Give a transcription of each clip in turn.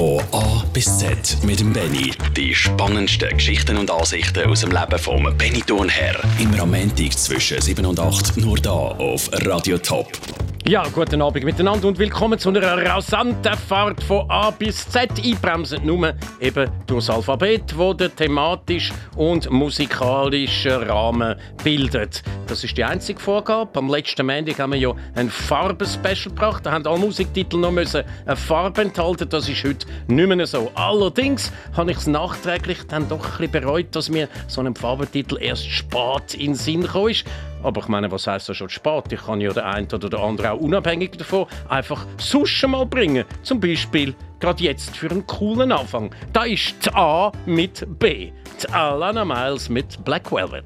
Von A bis Z mit dem Benny. Die spannendsten Geschichten und Ansichten aus dem Leben vom Benny Thurnherr. Immer am Montag zwischen 7 und 8 nur da auf Radio Top. Ja, guten Abend miteinander und willkommen zu einer rasanten Fahrt von A bis Z. Einbremsen nur eben durchs Alphabet, wo der thematisch und musikalische Rahmen bildet. Das ist die einzige Vorgabe. Am letzten Montag haben wir ja ein Farben-Special gebracht. Da haben alle Musiktitel noch eine Farbe enthalten. Das ist heute nicht mehr so. Allerdings habe ich es nachträglich dann doch ein bereut, dass mir so ein Farbentitel erst spät in den Sinn gekommen ist. Aber ich meine, was heißt das schon spät? Ich kann ja der eine oder der andere auch unabhängig davon einfach sonst mal bringen. Zum Beispiel gerade jetzt für einen coolen Anfang. Da ist A mit B. Die Alana Miles mit Black Velvet.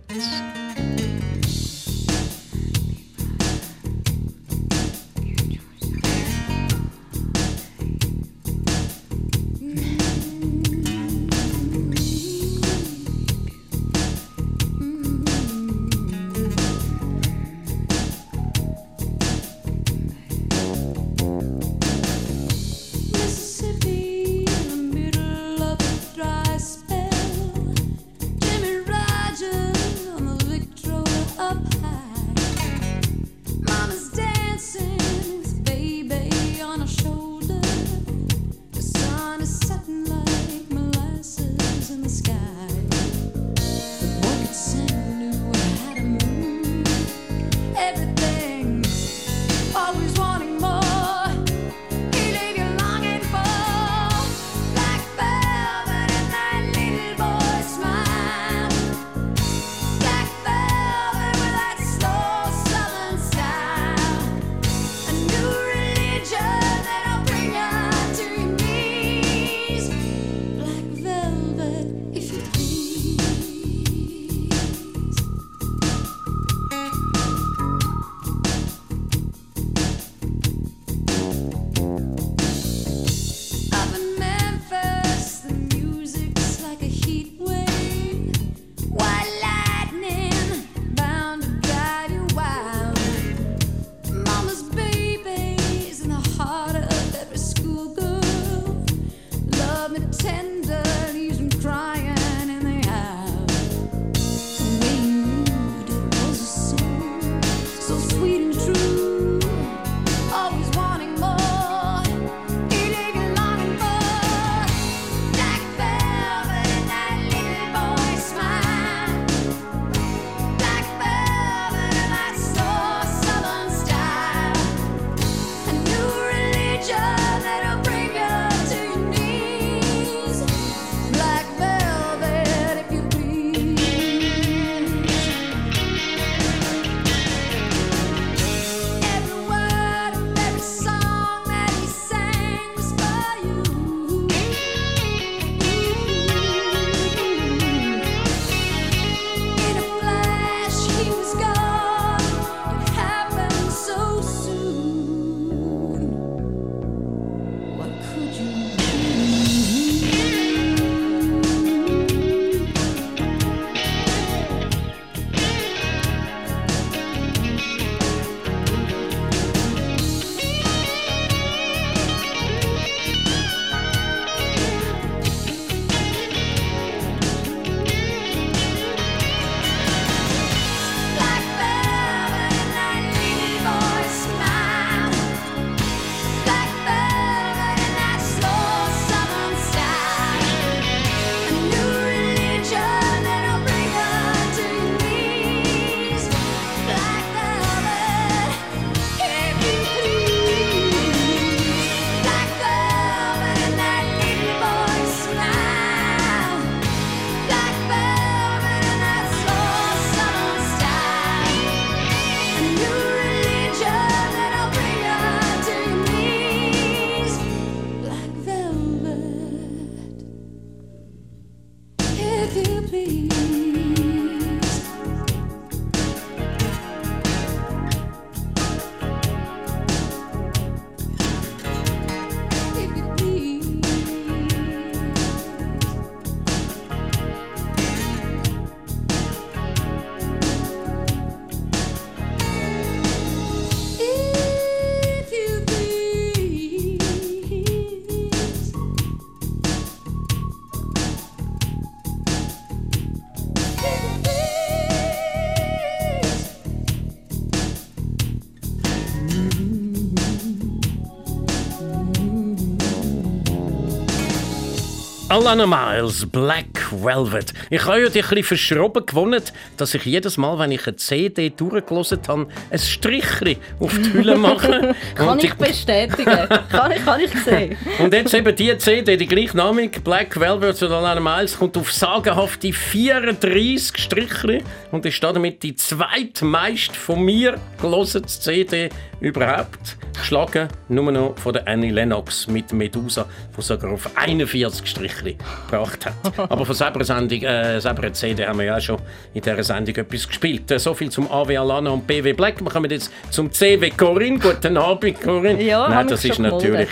Alana Miles, Black Velvet. Ich habe ja dich ein verschroben gewonnen, dass ich jedes Mal, wenn ich eine CD durchgelesen habe, ein Strichchen auf die Hülle mache. Kann ich bestätigen. kann, ich, kann ich sehen. Und jetzt eben die CD, die gleichnamige Black Velvet von Alana Miles, kommt auf sagenhafte 34 Strichchen und ist damit die zweitmeist von mir gelesene CD überhaupt. Geschlagen nur noch von der Annie Lennox mit Medusa, die sogar auf 41 Strichchen gebracht hat. Aber von selber Sendung, äh, selber CD haben wir ja auch schon in dieser Sendung etwas gespielt. Äh, so viel zum AW Alana und BW Black. Wir kommen jetzt zum CW Corinne. Guten Abend, Corinne. Ja, Nein, das ist schon gemeldet.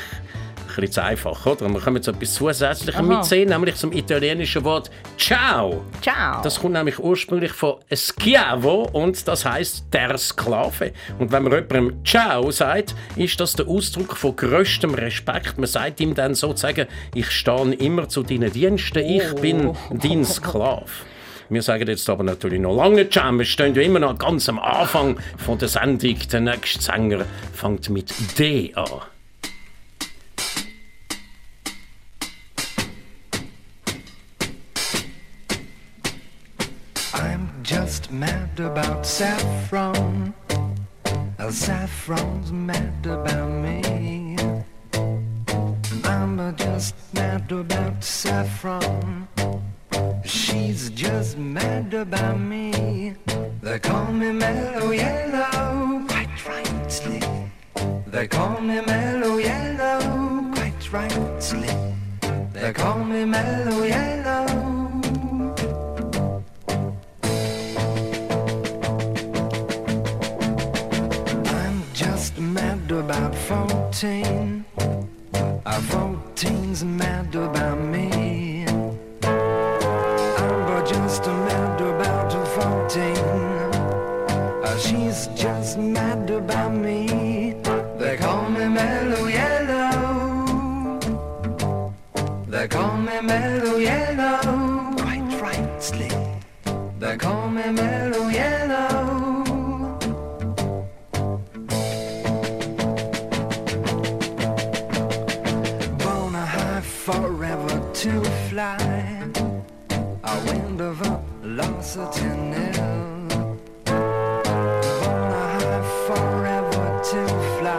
Ein bisschen zu einfach, oder? Wir kommen zu etwas Zusätzlichem Aha. mitsehen, nämlich zum italienischen Wort Ciao. Ciao. Das kommt nämlich ursprünglich von Schiavo und das heißt der Sklave. Und wenn man jemandem Ciao sagt, ist das der Ausdruck von größtem Respekt. Man sagt ihm dann sozusagen, ich stehe immer zu deinen Diensten, ich Oh. bin dein Sklave. Wir sagen jetzt aber natürlich noch lange Ciao. Wir stehen ja immer noch ganz am Anfang von der Sendung. Der nächste Sänger fängt mit D an. Just mad about saffron. Uh, saffron's mad about me. I'm just mad about saffron. She's just mad about me. They call me mellow yellow, quite rightly. They call me mellow yellow, quite rightly. They call me mellow yellow. About 14. Uh, 14's mad about me. I'm just mad about 14. Uh, she's just mad about me. They call me Mellow Yellow. They call me Mellow Yellow. Quite rightly. They call me Mellow to fly. I wind of velocity nil. Born a high forever to fly.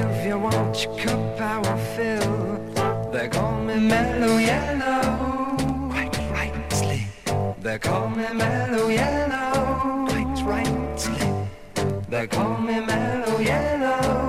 If you want your cup, I will fill. They call me mellow yellow. Quite rightly. They call me mellow yellow. Quite rightly. They call me mellow yellow.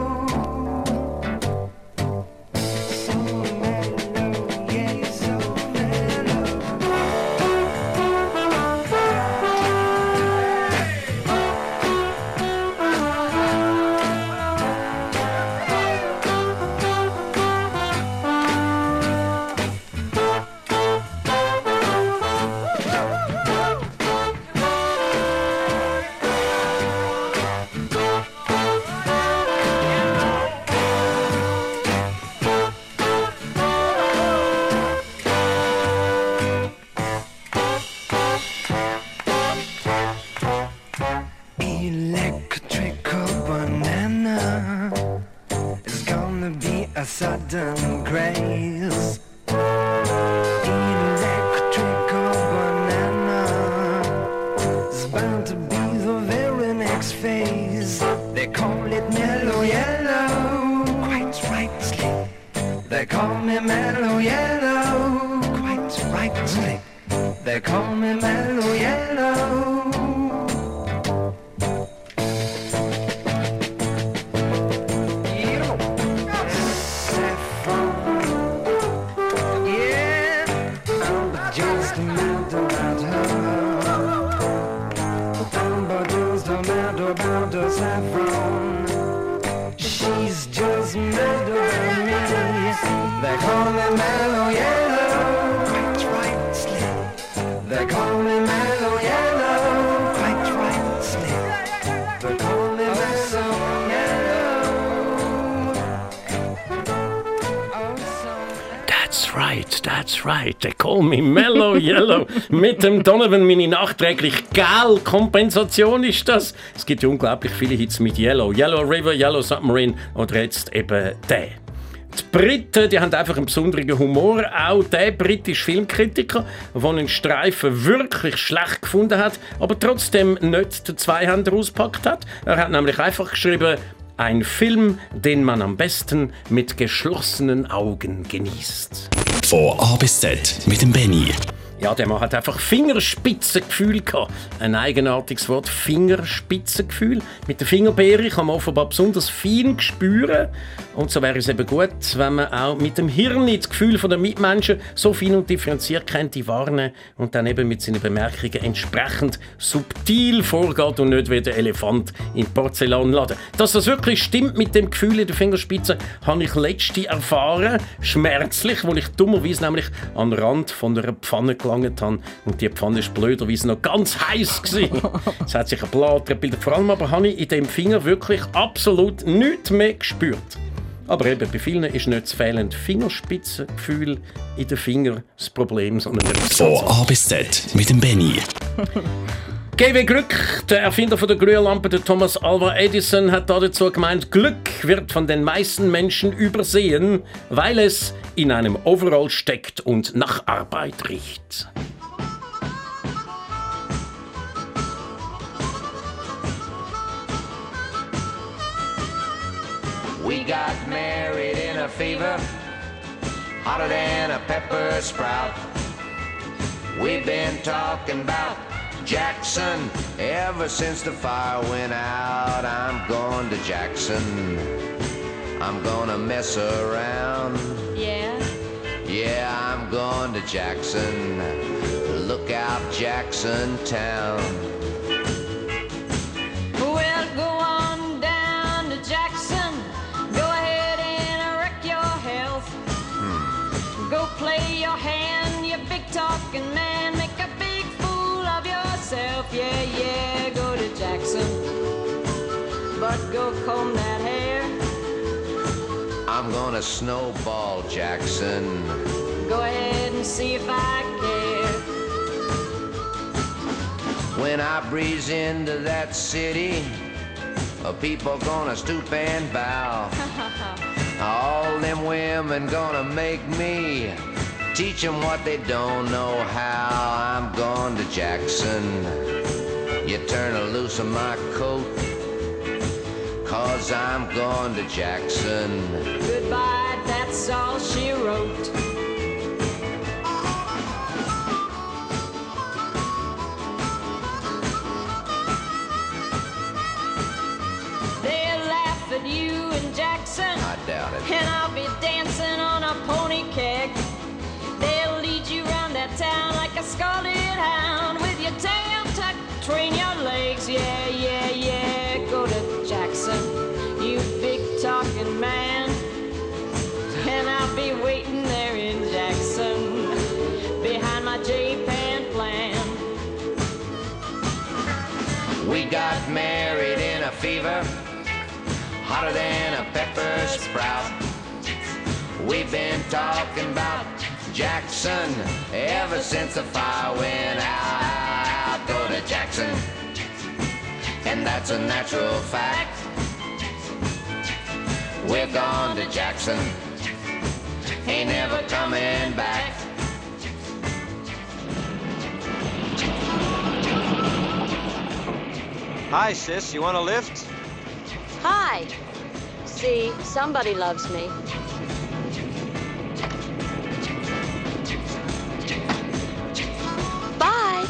Mit dem Donovan meine nachträglich gel Kompensation ist das. Es gibt ja unglaublich viele Hits mit Yellow. Yellow River, Yellow Submarine oder jetzt eben der. Die Briten die haben einfach einen besonderen Humor. Auch der britische Filmkritiker, der einen Streifen wirklich schlecht gefunden hat, aber trotzdem nicht den Zweihänder auspackt hat. Er hat nämlich einfach geschrieben, ein Film, den man am besten mit geschlossenen Augen genießt. Von A bis Z mit dem Benny. Ja, der Mann hat einfach Fingerspitzengefühl gehabt. Ein eigenartiges Wort, Fingerspitzengefühl. Mit der Fingerbeere kann man offenbar besonders fein spüren. Und so wäre es eben gut, wenn man auch mit dem Hirn das Gefühl der Mitmenschen so fein und differenziert könnte warnen und dann eben mit seinen Bemerkungen entsprechend subtil vorgeht und nicht wie der Elefant in Porzellanladen. Dass das wirklich stimmt mit dem Gefühl in der Spitze, habe ich letzte erfahren, schmerzlich, wo ich dummerweise nämlich an den Rand von einer Pfanne gelangt habe und die Pfanne ist blöderweise noch ganz heiß gewesen. es hat sich ein Blatt gebildet. Vor allem aber habe ich in dem Finger wirklich absolut nichts mehr gespürt. Aber eben, bei vielen ist nicht das fehlende Fingerspitzengefühl in den Fingern das Problem, sondern etwas Von. A bis Z mit dem Benny. GW Glück, der Erfinder von der Glühlampe, der Thomas Alva Edison, hat dazu gemeint, Glück wird von den meisten Menschen übersehen, weil es in einem Overall steckt und nach Arbeit riecht. We got married in a fever, hotter than a pepper sprout. We've been talking about Jackson ever since the fire went out. I'm going to Jackson. I'm gonna mess around. Yeah. Yeah, I'm going to Jackson. Look out, Jackson Town. I'm snowball Jackson. Go ahead and see if I care. When I breeze into that city, people gonna stoop and bow. All them women gonna make me teach them what they don't know how. I'm going to Jackson. You turn a loose of my coat, cause I'm going to Jackson. Goodbye, that's all she wrote. They'll laugh at you in Jackson, I doubt it. and I'll be dancing on a pony keg. They'll lead you round that town like a scarlet hound with your tail tucked between your legs. Yeah, yeah, yeah. Got married in a fever, hotter than a pepper sprout. We've been talking about Jackson ever since the fire went out. Go to Jackson, and that's a natural fact. We're gone to Jackson, ain't never coming back. Hi, sis. You want a lift? Hi. See, somebody loves me. Bye.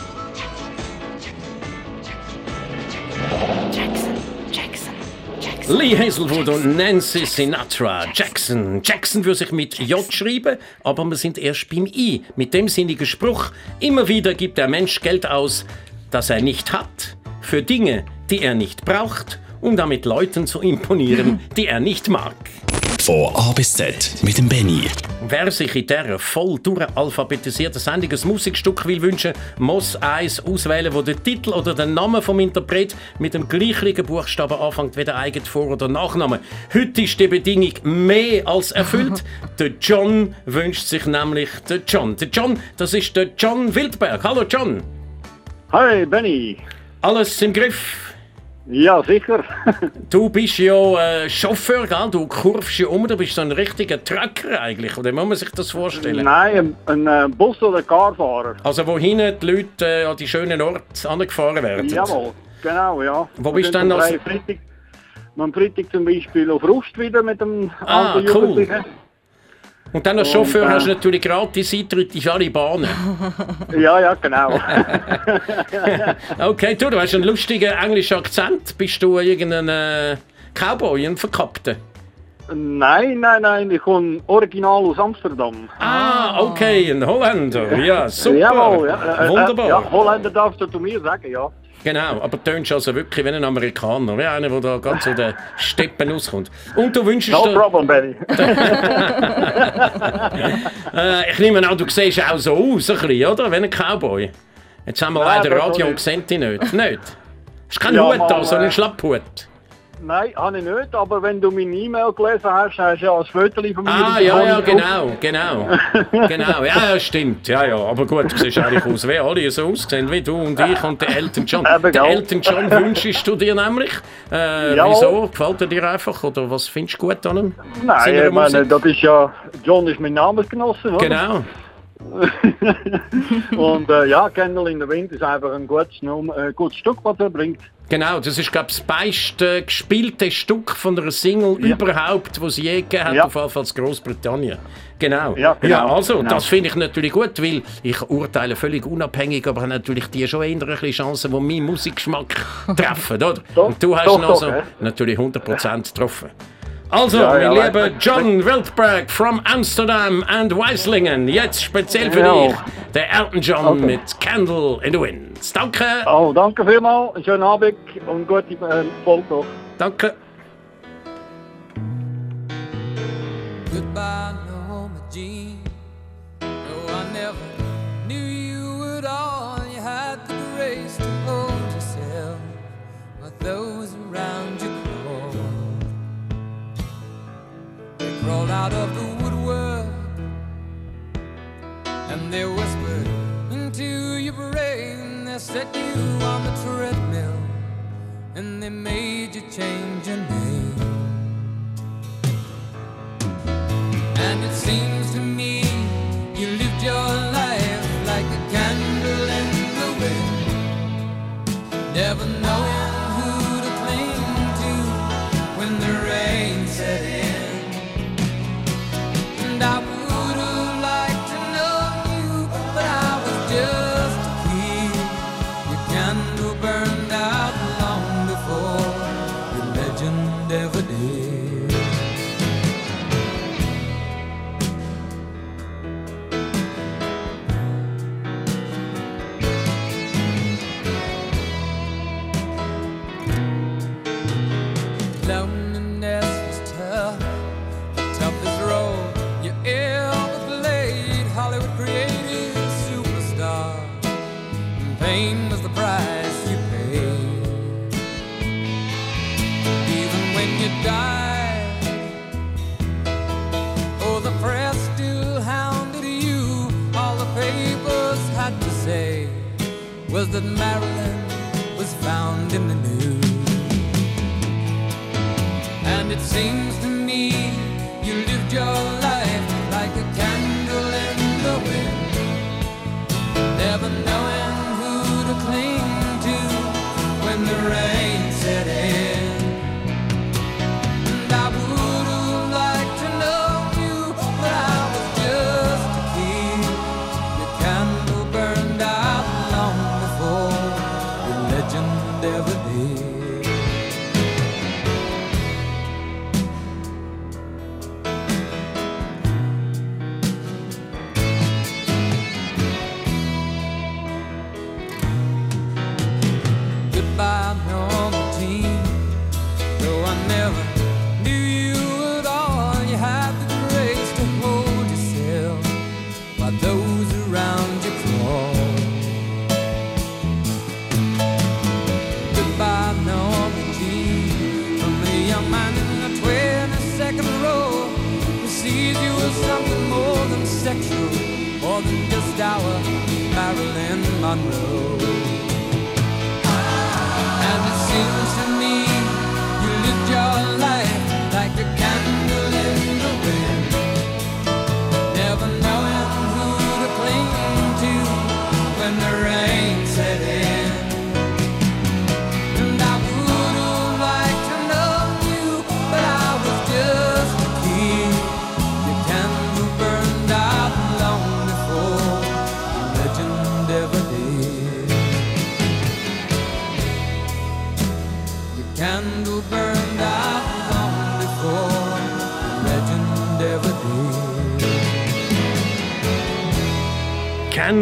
Lee Hazelwood und Nancy Sinatra. Jackson. Jackson würde sich mit J schreiben, aber wir sind erst beim I. Mit dem sinnigen Spruch, immer wieder gibt der Mensch Geld aus, das er nicht hat, für Dinge, die er nicht braucht, um damit Leuten zu imponieren, die er nicht mag. Von A bis Z mit dem Benny. Wer sich in dieser voll durchalphabetisierten Sendung ein Musikstück will wünschen, muss eins auswählen, wo der Titel oder der Name vom Interpret mit dem gleichen Buchstaben anfängt wie der eigene Vor- oder Nachname. Heute ist die Bedingung mehr als erfüllt. der John wünscht sich nämlich den John. Der John, das ist der John Wildberg. Hallo John. Hi, Benny. Alles im Griff? Ja, sicher. Du bist ja äh, Chauffeur, gell? Du kurvst ja um, du bist so ein richtiger Trucker eigentlich, oder muss man sich das vorstellen? Nein, ein, ein äh, Bus- oder Carfahrer. Also wo hinten die Leute äh, an die schönen Orte angefahren werden? Jawohl, genau, ja. Wo bist du dann als- Freitag, am Freitag zum Beispiel auf Rust wieder mit dem Ah, cool. Jugendlichen. Und dann als Und, Chauffeur äh, hast du natürlich gratis Eintritt in alle Bahnen. Ja, ja, genau. Okay, du, du hast einen lustigen englischen Akzent. Bist du irgendein äh, Cowboy, ein Verkappter? nein, nein, nein, ich komme original aus Amsterdam. Ah, okay, ein Holländer. Ja, super. Jawohl, ja. äh, Wunderbar. Äh, ja, Holländer darfst du zu mir sagen, ja. Genau, aber du tönst also wirklich wie ein Amerikaner, wie einer, der da ganz aus den Steppen rauskommt. Und du wünschst No problem, Benny. Äh, ich nehme an, du siehst auch so aus, ein bisschen, oder? Wie ein Cowboy. Jetzt haben wir Nein, leider Radio und sehen dich nicht. Nicht? Hast keinen Ja, Hut da, so einen äh, Schlapphut. Nein, habe ich nicht, aber wenn du meine E-Mail gelesen hast, hast du ja ein Foto von mir. Ah, ja, ja, genau, genau. genau, ja, ja, stimmt. Ja, ja, aber gut, du siehst eigentlich aus, wie alle so aussehen, wie du und ich und der Elton John. Eben, Der gell? Elton John wünschst du dir nämlich. Äh, wieso? Gefällt er dir einfach? Oder was findest du gut an ihm? Nein, ich meine, das ist ja, John ist mein Namensgenosse, oder? Genau. Und äh, ja, Candle in the Wind ist einfach ein gutes, äh, gutes Stück, was er bringt. Genau, das ist, glaube ich, das beste gespielte Stück von einer Single überhaupt, die es je gegeben hat, Ja. auf jeden Fall in Großbritannien. Genau. Ja, genau, also, genau. das finde ich natürlich gut, weil ich urteile völlig unabhängig, aber habe natürlich die schon eher ein bisschen Chancen, die meinen Musikgeschmack treffen, oder? Doch, Und du hast doch, noch doch, so ja. natürlich 100% getroffen. Also, Ja, mein ja, lieber John Wildberg from Amsterdam and Weislingen, jetzt speziell für Ja. dich, der Elton John Okay. mit Candle in the Wind. Danke, Oh, danke vielmals, einen schönen Abend und gute äh, Folge noch. danke. Goodbye, out of the woodwork and they whispered into your brain. They set you on the treadmill and they made you change your name. Was that Marilyn was found in the news. And it seems to me you lived your Monroe.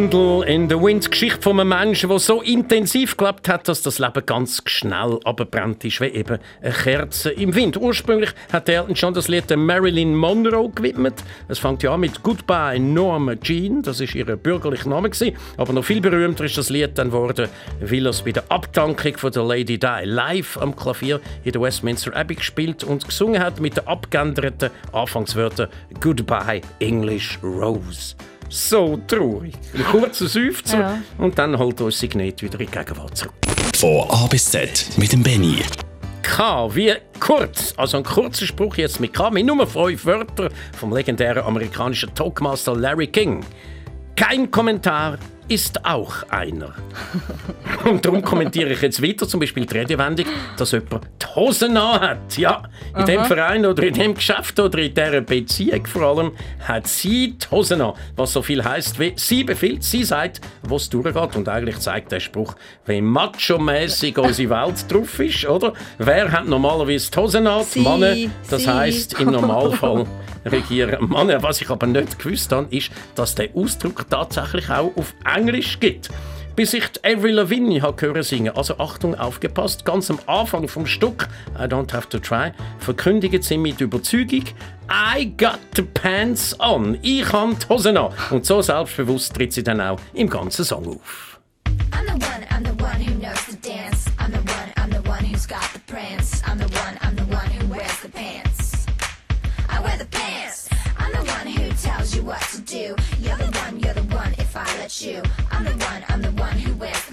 Candle in the Wind, Geschichte von einem Menschen, der so intensiv gelebt hat, dass das Leben ganz schnell abbrennt ist, wie eben eine Kerze im Wind. Ursprünglich hat Elton John das Lied Marilyn Monroe gewidmet. Es fängt ja an mit Goodbye Norma Jean, das ist ihr bürgerlicher Name gewesen. aber noch viel berühmter ist das Lied dann geworden, weil es bei der Abdankung von der Lady Di live am Klavier in der Westminster Abbey gespielt und gesungen hat mit den abgeänderten Anfangswörtern Goodbye English Rose. So traurig. Ein kurzer Seufzer Ja. und dann holt uns Signet wieder in die Gegenwart zurück. Von A bis Z mit dem Benny. K wie kurz, also ein kurzer Spruch jetzt mit K, mit nur fünf Wörter vom legendären amerikanischen Talkmaster Larry King. Kein Kommentar ist auch einer. Und darum kommentiere ich jetzt weiter, zum Beispiel die Redewendung, dass jemand die Hosen an hat. Ja, in dem Aha. Verein oder in dem Geschäft oder in dieser Beziehung vor allem hat sie die Hosen an. Was so viel heißt wie sie befiehlt, sie sagt, wo es durchgeht. Und eigentlich zeigt der Spruch, wie macho-mäßig unsere Welt drauf ist, oder? Wer hat normalerweise die Hosen an? Die Männer. Das heisst im Normalfall regieren Männer. Was ich aber nicht gewusst habe, ist, dass der Ausdruck tatsächlich auch auf Englisch gibt. Bis ich Avril Lavigne habe hören singen, also Achtung, aufgepasst, ganz am Anfang vom Stück I Don't Have to Try, verkündigt sie mit Überzeugung I got the pants on, ich habe die Hosen an. Und so selbstbewusst tritt sie dann auch im ganzen Song auf. I'm the one, I'm the one who knows the dance. I'm the one, I'm the one who's got the prance. I'm the one, I'm the one who wears the pants. I wear the pants. I'm the one who tells you what to do. You're the you. I'm the one, I'm the one who wears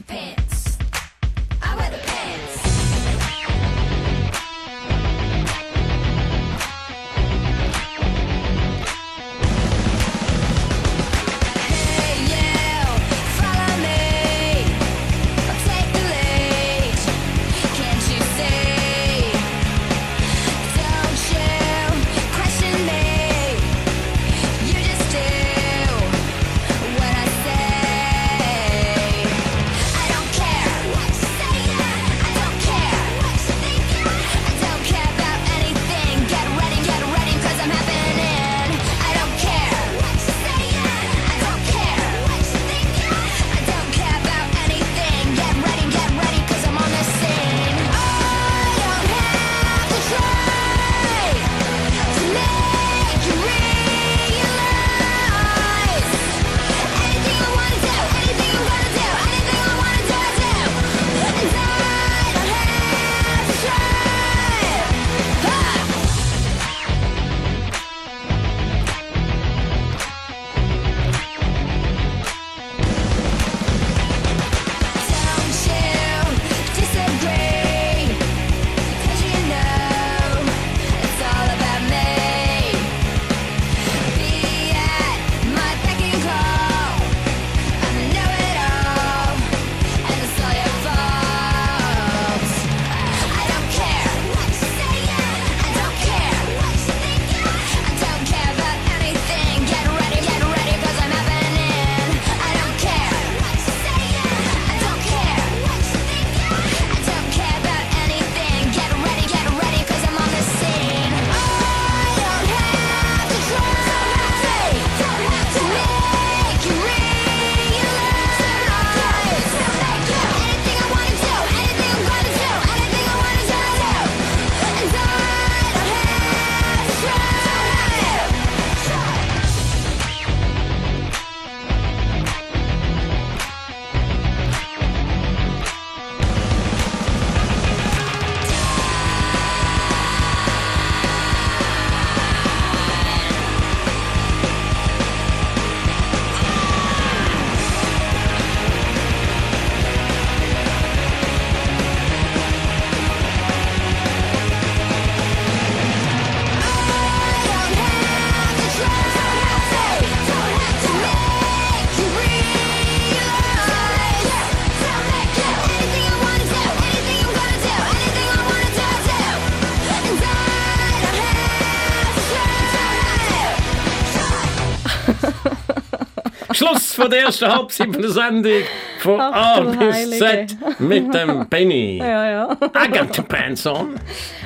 Schluss von der ersten Halbzeit der Sendung von Ach, A bis Z Heilige. mit dem Benny. Ja, ja. I got the pants on.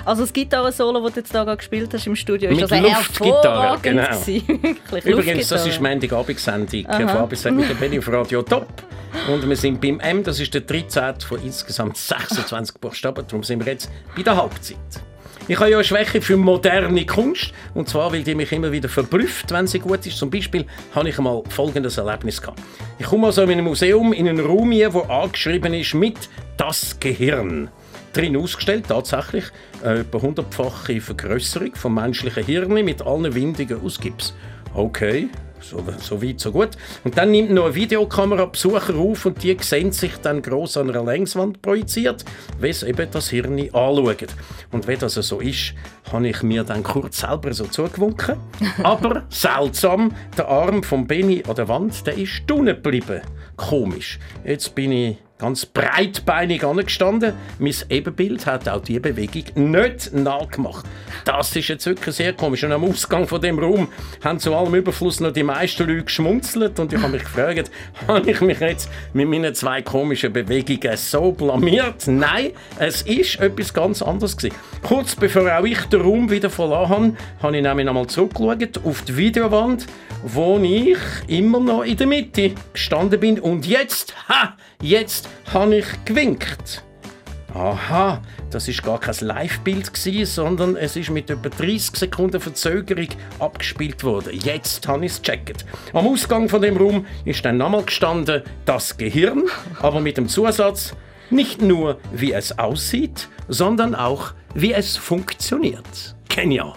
Also das Gitarrensolo, das du jetzt da gerade gespielt hast im Studio, Mit ist also Luftgitarre, genau. Übrigens, das ist Montagabendsendung von A bis Z mit dem Benny auf Radio Top. Und wir sind beim M, das ist der 13. von insgesamt 26 Buchstaben. Darum sind wir jetzt bei der Halbzeit. Ich habe ja eine Schwäche für moderne Kunst. Und zwar, weil die mich immer wieder verblüfft, wenn sie gut ist. Zum Beispiel habe ich einmal folgendes Erlebnis gehabt. Ich komme also in einem Museum in einen Raum hier, wo angeschrieben ist mit «Das Gehirn». Drin ausgestellt, tatsächlich, eine etwa hundertfache Vergrößerung vom menschlichen Hirn mit allen Windungen aus Gips. Okay, so, so weit, so gut. Und dann nimmt noch eine Videokamera Besucher auf und die sehen sich dann gross an einer Längswand projiziert, wie sie eben das Hirn anschauen. Und wenn das so ist, habe ich mir dann kurz selber so zugewunken. Aber seltsam, der Arm von Benny an der Wand, der ist unten geblieben. Komisch. Jetzt bin ich ganz breitbeinig angestanden. Mein Ebenbild hat auch die Bewegung nicht nachgemacht. Das ist jetzt wirklich sehr komisch. Und am Ausgang von dem Raum haben zu allem Überfluss noch die meisten Leute geschmunzelt und ich habe mich gefragt, habe ich mich jetzt mit meinen zwei komischen Bewegungen so blamiert? Nein, es ist etwas ganz anderes gewesen. Kurz bevor auch ich den Raum wieder verlassen habe, habe ich nämlich nochmal zurückgeschaut auf die Videowand, wo ich immer noch in der Mitte gestanden bin und jetzt, ha, jetzt habe ich gewinkt. Aha, das ist gar kein Live-Bild sondern es ist mit etwa 30 Sekunden Verzögerung abgespielt worden. Jetzt habe ich es gecheckt. Am Ausgang von dem Raum ist dann nochmal gestanden das Gehirn, aber mit dem Zusatz nicht nur wie es aussieht, sondern auch wie es funktioniert. Genial.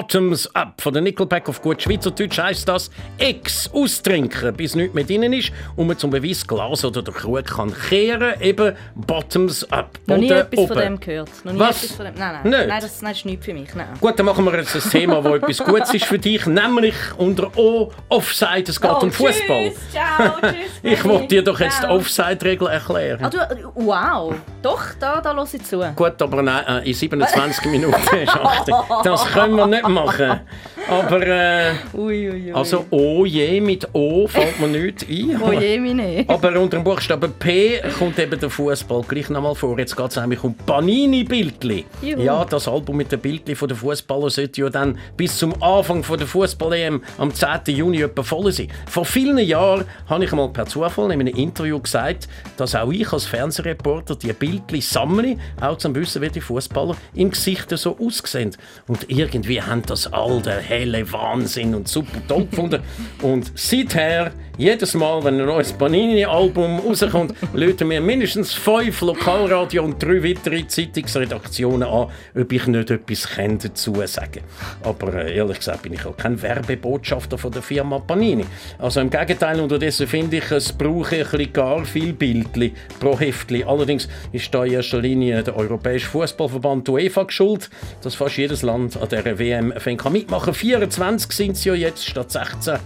Bottoms Up von der Nickelback auf gut Schweizerdeutsch heisst das Ex austrinken, bis nichts mehr drin ist und man zum Beweis Glas oder der Krug kann kehren, eben Bottoms Up. Noch nie etwas von oben. dem gehört. Noch nie Was? etwas von dem. Nein, nein. Nicht? Nein, das, das ist nichts für mich. Nein. Gut, dann machen wir jetzt ein Thema, das etwas Gutes ist für dich, nämlich unter O Offside. Es geht Oh, um Fußball. Tschüss, ciao, tschüss. Ich wollte dir doch jetzt die. Offside-Regel erklären. Ah, du, wow. Doch, da, da höre ich zu. Gut, aber nein, äh, in 27 Minuten ist 8. Das können wir nicht machen. Aber, äh, Ui, ui, ui. also O je mit O fällt mir nichts ein. Oh je, meine. Aber unter dem Buchstaben P kommt eben der Fußball gleich nochmal vor. Jetzt geht es nämlich um Panini-Bildli. Ja, das Album mit den Bildli von den Fußballern sollte ja dann bis zum Anfang von der Fußball-EM am 10. Juni etwa voll sein. Vor vielen Jahren habe ich mal per Zufall in einem Interview gesagt, dass auch ich als Fernsehreporter die Bildli sammle, auch zum Wissen, wie die Fußballer im Gesicht so aussehen. Und irgendwie haben das all der helle Wahnsinn und super toll gefunden. Und seither, jedes Mal, wenn ein neues Panini-Album rauskommt, löten mir mindestens fünf Lokalradio und drei weitere Zeitungsredaktionen an, ob ich nicht etwas dazu sagen Aber äh, ehrlich gesagt bin ich auch kein Werbebotschafter von der Firma Panini. Also im Gegenteil, unterdessen finde ich, es brauche ein bisschen gar viel Bildli pro Heftli. Allerdings ist da in erster Linie der Europäische Fußballverband UEFA geschuld, dass fast jedes Land an dieser WM kann mitmachen 24 sind es ja jetzt statt 16.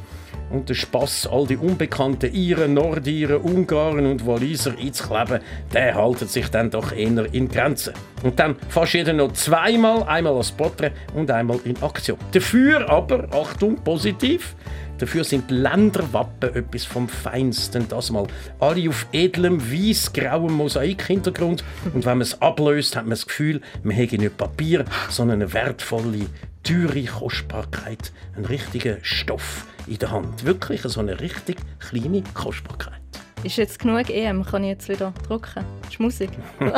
Und der Spass, all die unbekannten Iren, Nordiren, Ungarn und Waliser einzukleben, der haltet sich dann doch eher in Grenzen. Und dann fast jeder noch zweimal, einmal als Porträt und einmal in Aktion. Dafür aber, Achtung, positiv, Dafür sind Länderwappen etwas vom Feinsten. Das mal. Alle auf edlem, weiß-grauem Mosaikhintergrund. Und wenn man es ablöst, hat man das Gefühl, man hätte nicht Papier, sondern eine wertvolle, teure Kostbarkeit. Ein richtiger Stoff in der Hand. Wirklich so eine richtig kleine Kostbarkeit. Ist jetzt genug EM? Kann ich jetzt wieder drucken? Das ist Musik.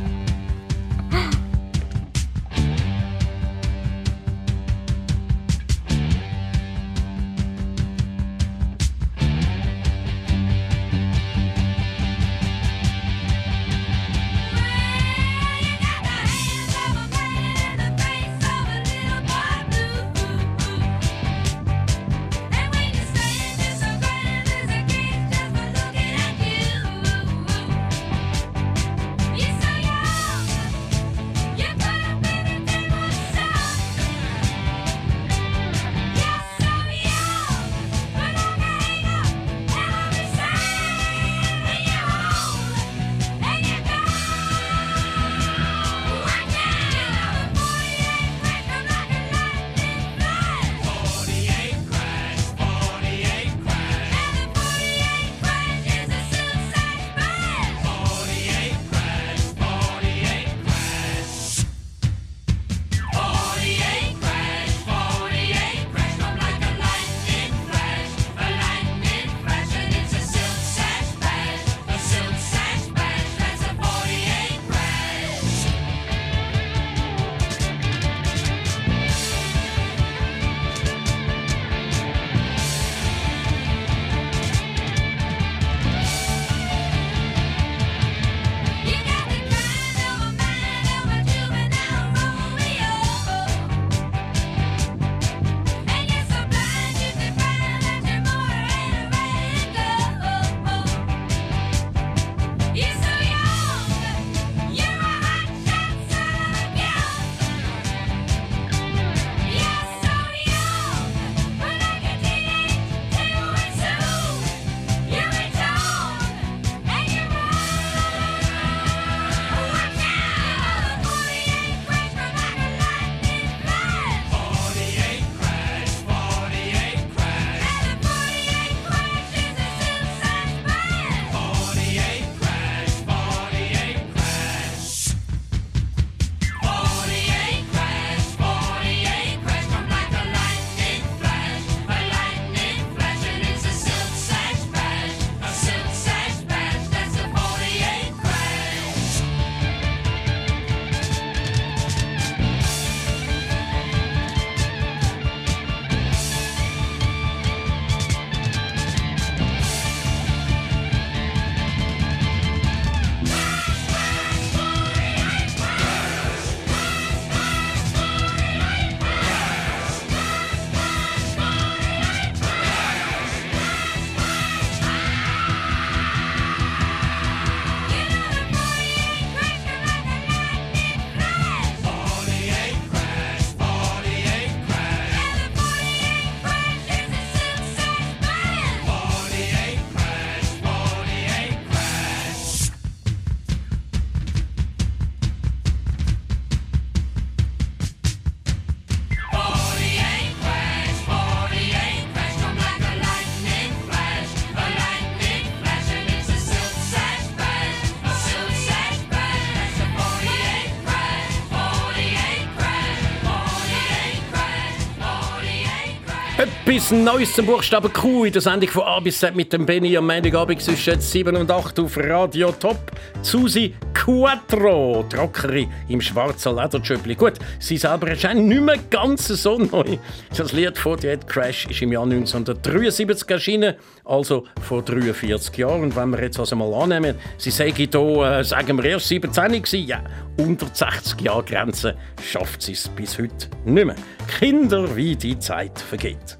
Etwas Neues zum Buchstaben Q in der Sendung von A bis Z mit dem Benny am Montagabend zwischen 7 und 8 auf Radio Top. Susi Quattro, die Rockerin im schwarzen Ledertschöppli. Gut, sie selber auch nicht mehr ganz so neu. Das Lied von Ed Crash ist im Jahr 1973 erschienen, also vor 43 Jahren. Und wenn wir jetzt also mal annehmen, sie sei hier, äh, sagen wir, erst 17 gewesen, ja, unter die 60 Jahre Grenze schafft sie es bis heute nicht mehr. Kinder, wie die Zeit vergeht.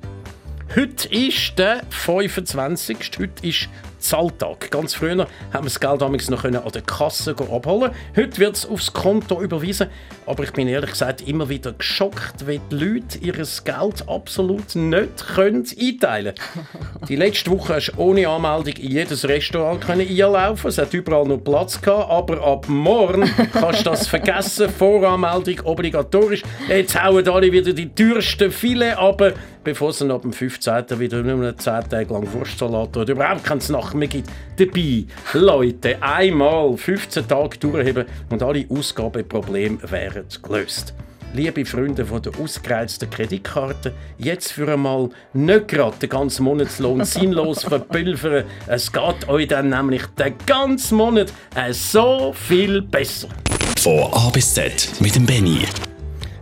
Heute ist der 25. Heute ist Zahltag. Ganz früher haben wir das Geld damals noch an der Kasse abholen. Heute wird es aufs Konto überwiesen. Aber ich bin ehrlich gesagt immer wieder geschockt, wie die Leute ihr Geld absolut nicht können einteilen können. Die letzte Woche hast du ohne Anmeldung in jedes Restaurant können einlaufen. Es hat überall noch Platz gehabt. Aber ab morgen kannst du das vergessen. Voranmeldung obligatorisch. Jetzt hauen alle wieder die teuersten Filet ab, bevor es dann ab dem 15. wieder nur noch 10 Tage lang Wurstsalat oder überhaupt keinen Snack mehr gibt. Dabei, Leute, einmal 15 Tage durchheben und alle Ausgabeprobleme wären gelöst. Liebe Freunde von der ausgereizten Kreditkarte, jetzt für einmal nicht gerade den ganzen Monatslohn sinnlos verpulvern. Es geht euch dann nämlich den ganzen Monat äh, so viel besser. Von A bis Z mit dem Benny.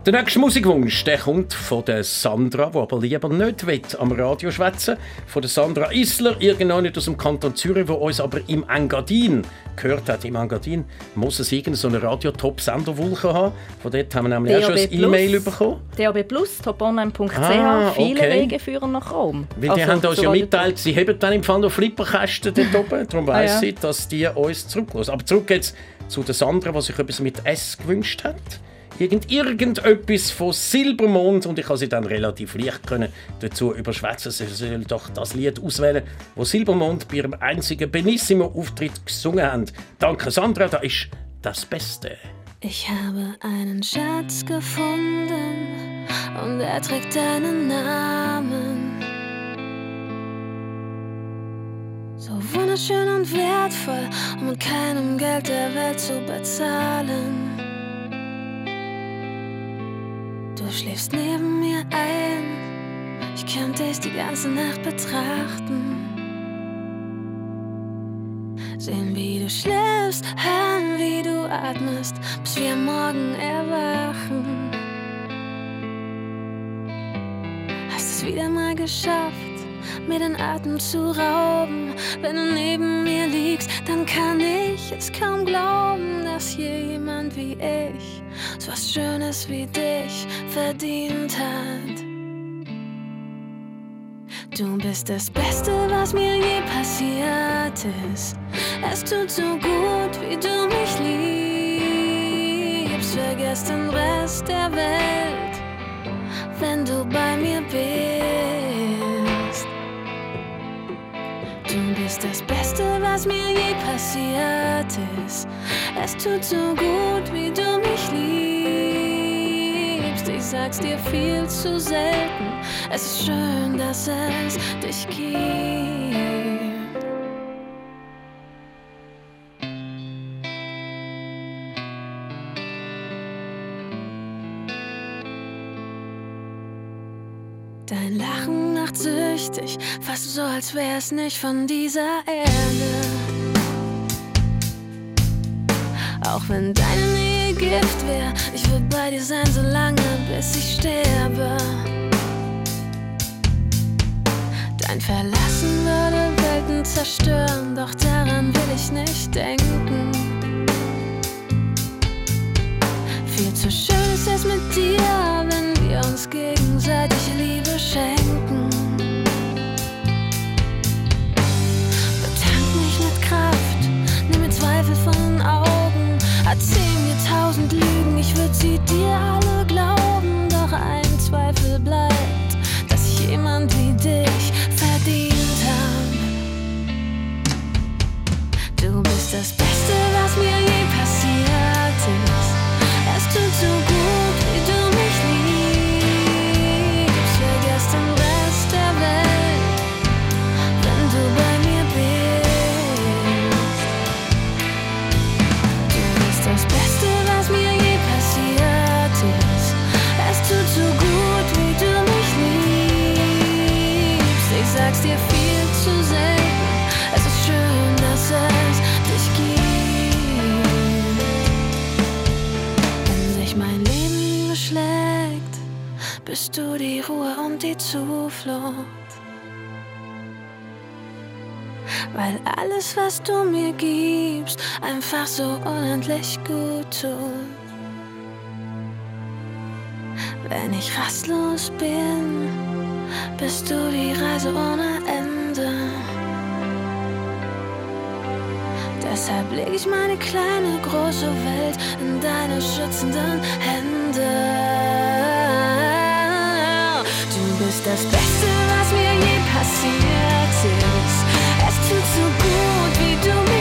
Der nächste Musikwunsch der kommt von der Sandra, die aber lieber nicht will, am Radio schwätzen. Von der Sandra Isler, irgendwann nicht aus dem Kanton Zürich, wo uns aber im Engadin gehört hat. Im Engadin muss es irgendeine so eine Radio-Top-Senderwulche haben. Von dort haben wir nämlich auch schon ein E-Mail bekommen. DAB Plus, toponline.ch, Ah, viele okay. Wege führen nach Rom. Weil die Also, haben uns zu ja mitteilt, sie haben dann im Fall noch Flipperkästen dort oben. Darum weiss Ah, ja. sie, dass die uns zurücklassen. Aber zurück jetzt zu der Sandra, die sich etwas mit S gewünscht hat. Irgend, irgendetwas von Silbermond und ich kann sie dann relativ leicht können dazu überschwätzen. Sie soll doch das Lied auswählen, wo Silbermond bei ihrem einzigen Benissimo-Auftritt gesungen haben. Danke Sandra, da ist das Beste. Ich habe einen Schatz gefunden und er trägt deinen Namen. So wunderschön und wertvoll, um mit keinem Geld der Welt zu bezahlen. Du schläfst neben mir ein, ich kann dich die ganze Nacht betrachten. Sehen, wie du schläfst, hören, wie du atmest, bis wir Morgen erwachen. Hast es wieder mal geschafft, mir den Atem zu rauben. Wenn du neben mir liegst, dann kann ich es kaum glauben, dass jemand wie ich was Schönes wie dich verdient hat. Du bist das Beste, was mir je passiert ist. Es tut so gut, wie du mich liebst. Vergiss den Rest der Welt, wenn du bei mir bist. Du bist das Beste, was mir je passiert ist. Es tut so gut, wie du. Ich sag's dir viel zu selten. Es ist schön, dass es dich gibt. Dein Lachen macht süchtig, fast so, als wär's nicht von dieser Erde. Auch wenn deine Nähe Gift wär, ich will bei dir sein, so lange, bis ich sterbe. Dein Verlassen würde Welten zerstören, doch daran will ich nicht denken. Viel zu schön ist es mit dir, wenn wir uns gegenseitig Liebe schenken. Unendlich gut tut. Wenn ich rastlos bin, bist du die Reise ohne Ende. Deshalb leg ich meine kleine, große Welt in deine schützenden Hände. Du bist das Beste, was mir je passiert ist. Es tut so gut, wie du liebst.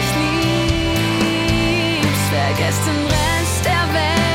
Vergesst den Rest der Welt,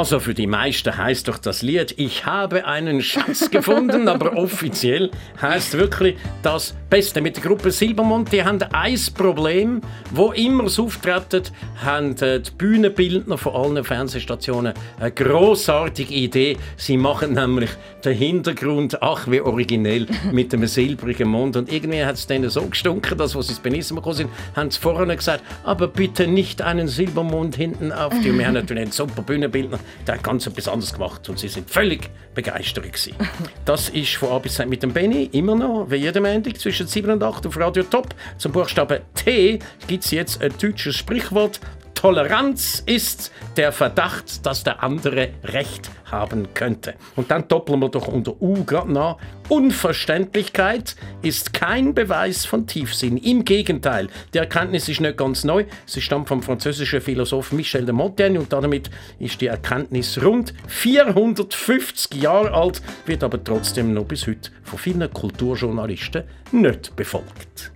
Also für die meisten heißt doch das Lied Ich habe einen Schatz gefunden, aber offiziell heißt wirklich das Beste. Mit der Gruppe Silbermond, die haben ein Problem, wo immer es auftreten, haben die Bühnenbildner von allen Fernsehstationen eine großartige Idee. Sie machen nämlich den Hintergrund, ach wie originell, mit einem silbrigen Mond. Und irgendwie hat es denen so gestunken, dass, als sie ins Benissimo gekommen sind, haben sie vorne gesagt, aber bitte nicht einen Silbermond hinten auf die. Und wir haben natürlich einen super Bühnenbildner, der hat ganz etwas anderes gemacht und sie sind völlig begeistert gewesen. Das ist von A bis Z mit dem Benny, immer noch, wie jeden Montag, zwischen 7 und 8 auf Radio Top. Zum Buchstaben T gibt es jetzt ein deutsches Sprichwort. Toleranz ist der Verdacht, dass der andere Recht haben könnte. Und dann doppeln wir doch unter U gerade nach. Unverständlichkeit ist kein Beweis von Tiefsinn. Im Gegenteil, die Erkenntnis ist nicht ganz neu. Sie stammt vom französischen Philosoph Michel de Montaigne und damit ist die Erkenntnis rund 450 Jahre alt, wird aber trotzdem noch bis heute von vielen Kulturjournalisten nicht befolgt.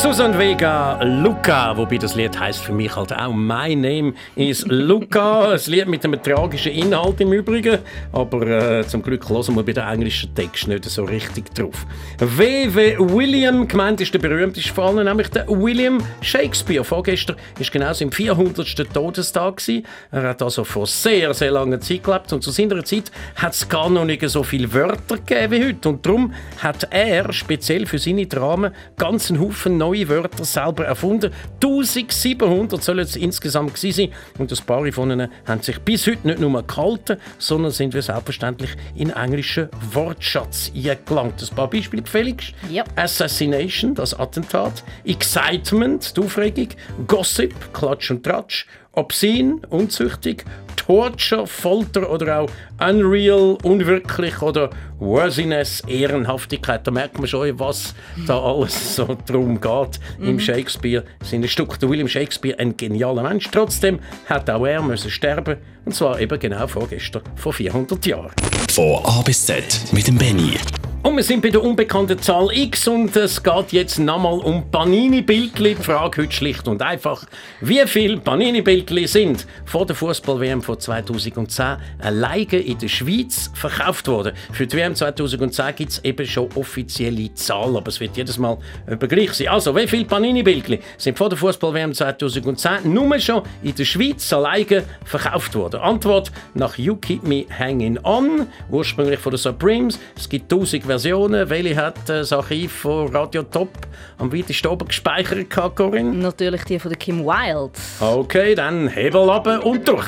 Susan Vega, Luca, wobei das Lied heißt für mich halt auch My Name is Luca. Ein Lied mit einem tragischen Inhalt im Übrigen, aber äh, zum Glück hören wir bei den englischen Text nicht so richtig drauf. W.W. William, gemeint ist der berühmteste von allen, nämlich der William Shakespeare. Vorgestern ist genau sein 400. Todestag gewesen. Er hat also vor sehr, sehr langer Zeit gelebt und zu seiner Zeit hat es gar noch nicht so viele Wörter gegeben wie heute und darum hat er speziell für seine Dramen ganz einen Haufen neue Wörter selber erfunden. 1700 sollen es insgesamt gewesen sein und ein paar von ihnen haben sich bis heute nicht nur gehalten, sondern sind wir selbstverständlich in englischen Wortschatz eingelangt. Ein paar Beispiele gefälligst. Ja. Assassination, das Attentat. Excitement, die Aufregung. Gossip, Klatsch und Tratsch. Obscene, unzüchtig. Torture, Folter oder auch Unreal, unwirklich oder Worthiness, Ehrenhaftigkeit. Da merkt man schon, was da alles so drum geht im Mhm. Shakespeare. Seine Stück. Der William Shakespeare, ein genialer Mensch. Trotzdem hat auch er müssen sterben und zwar eben genau vorgestern, vor 400 Jahren. Von A bis Z mit dem Benny. Und wir sind bei der unbekannten Zahl X und es geht jetzt nochmal um Panini-Bildli. Die Frage heute schlicht und einfach, wie viele Panini-Bildli sind vor der Fußball-WM von 2010 alleine in der Schweiz verkauft worden? Für die WM 2010 gibt es eben schon offizielle Zahlen, aber es wird jedes Mal gleich sein. Also, wie viele Panini-Bildli sind vor der Fußball-WM 2010 nur schon in der Schweiz alleine verkauft worden? Antwort nach You Keep Me Hanging On, ursprünglich von den Supremes. Es gibt 1000 Versionen. Welche hat äh, das Archiv von Radio Top am weitesten oben gespeichert, Corinne? Natürlich die von der Kim Wilde. Okay, dann Hebel ab und durch.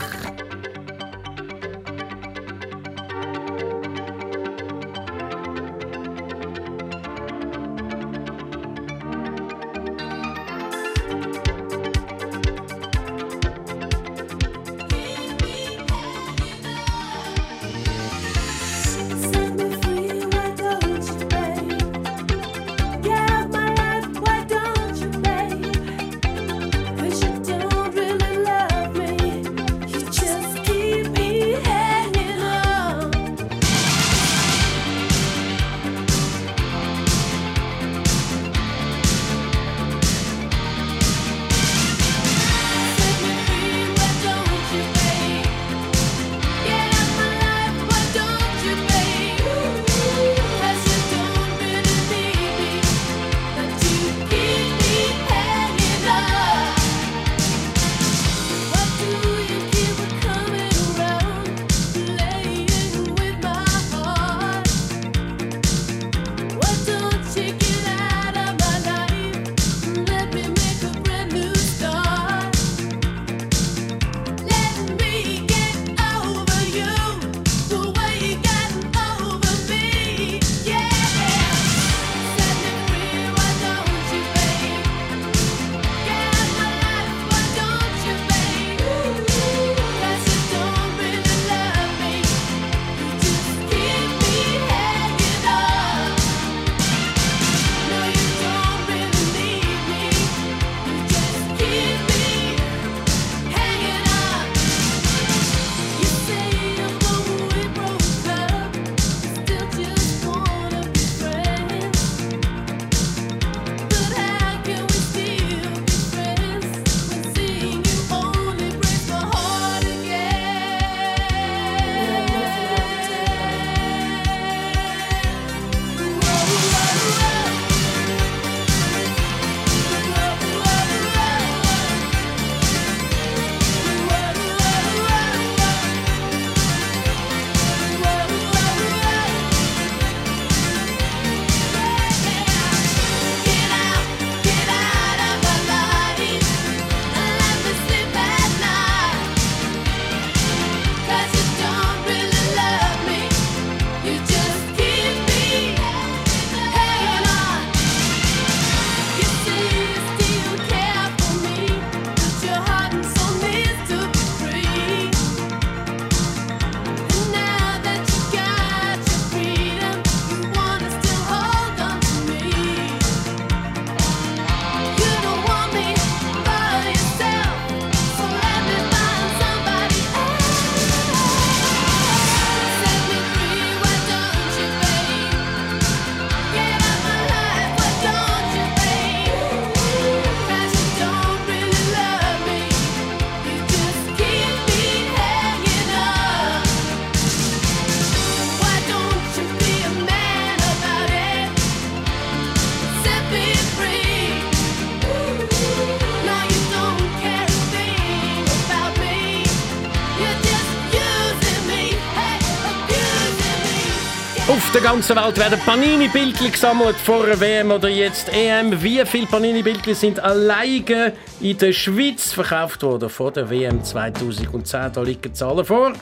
Ganzen Welt werden Panini-Bildchen gesammelt vor der WM oder jetzt EM. Wie viele Panini-Bildchen sind alleine in der Schweiz verkauft worden vor der WM 2010? Da liegen Zahlen vor.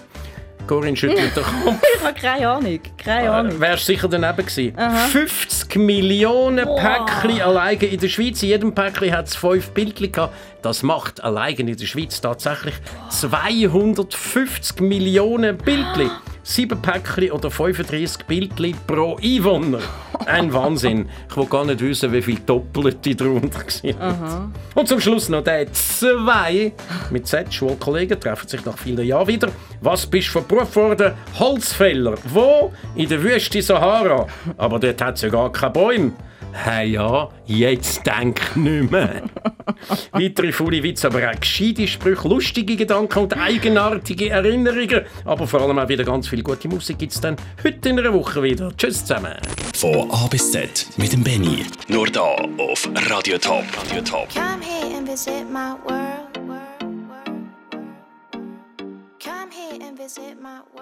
Corinne schüttelt den Kopf. Ich habe keine Ahnung. Keine Ahnung. Wärst sicher daneben gewesen. Aha. 50 Millionen Wow. Päckchen alleine in der Schweiz. In jedem Päckchen hat es fünf Bildchen gehabt. Das macht alleine in der Schweiz tatsächlich 250 Millionen Bildchen. Sieben Päckchen oder 35 Bildchen pro Einwohner. Ein Wahnsinn. Ich will gar nicht wissen, wie viele Doppelte drunter waren. Aha. Und zum Schluss noch der zwei mit Z Schulkollegen treffen sich nach vielen Jahren wieder. Was bist du von Beruf worden? Holzfäller. Wo? In der Wüste Sahara. Aber dort hat es ja gar keine Bäume. Hey ja, jetzt denk nicht mehr. Weitere faule Witze, aber auch gescheite Sprüche, lustige Gedanken und eigenartige Erinnerungen. Aber vor allem auch wieder ganz viel gute Musik gibt es dann heute in einer Woche wieder. Tschüss zusammen. Von A bis Z mit dem Benny. Nur da auf Radio Top. Radio Top. Come here and visit my world. Come here and visit my world.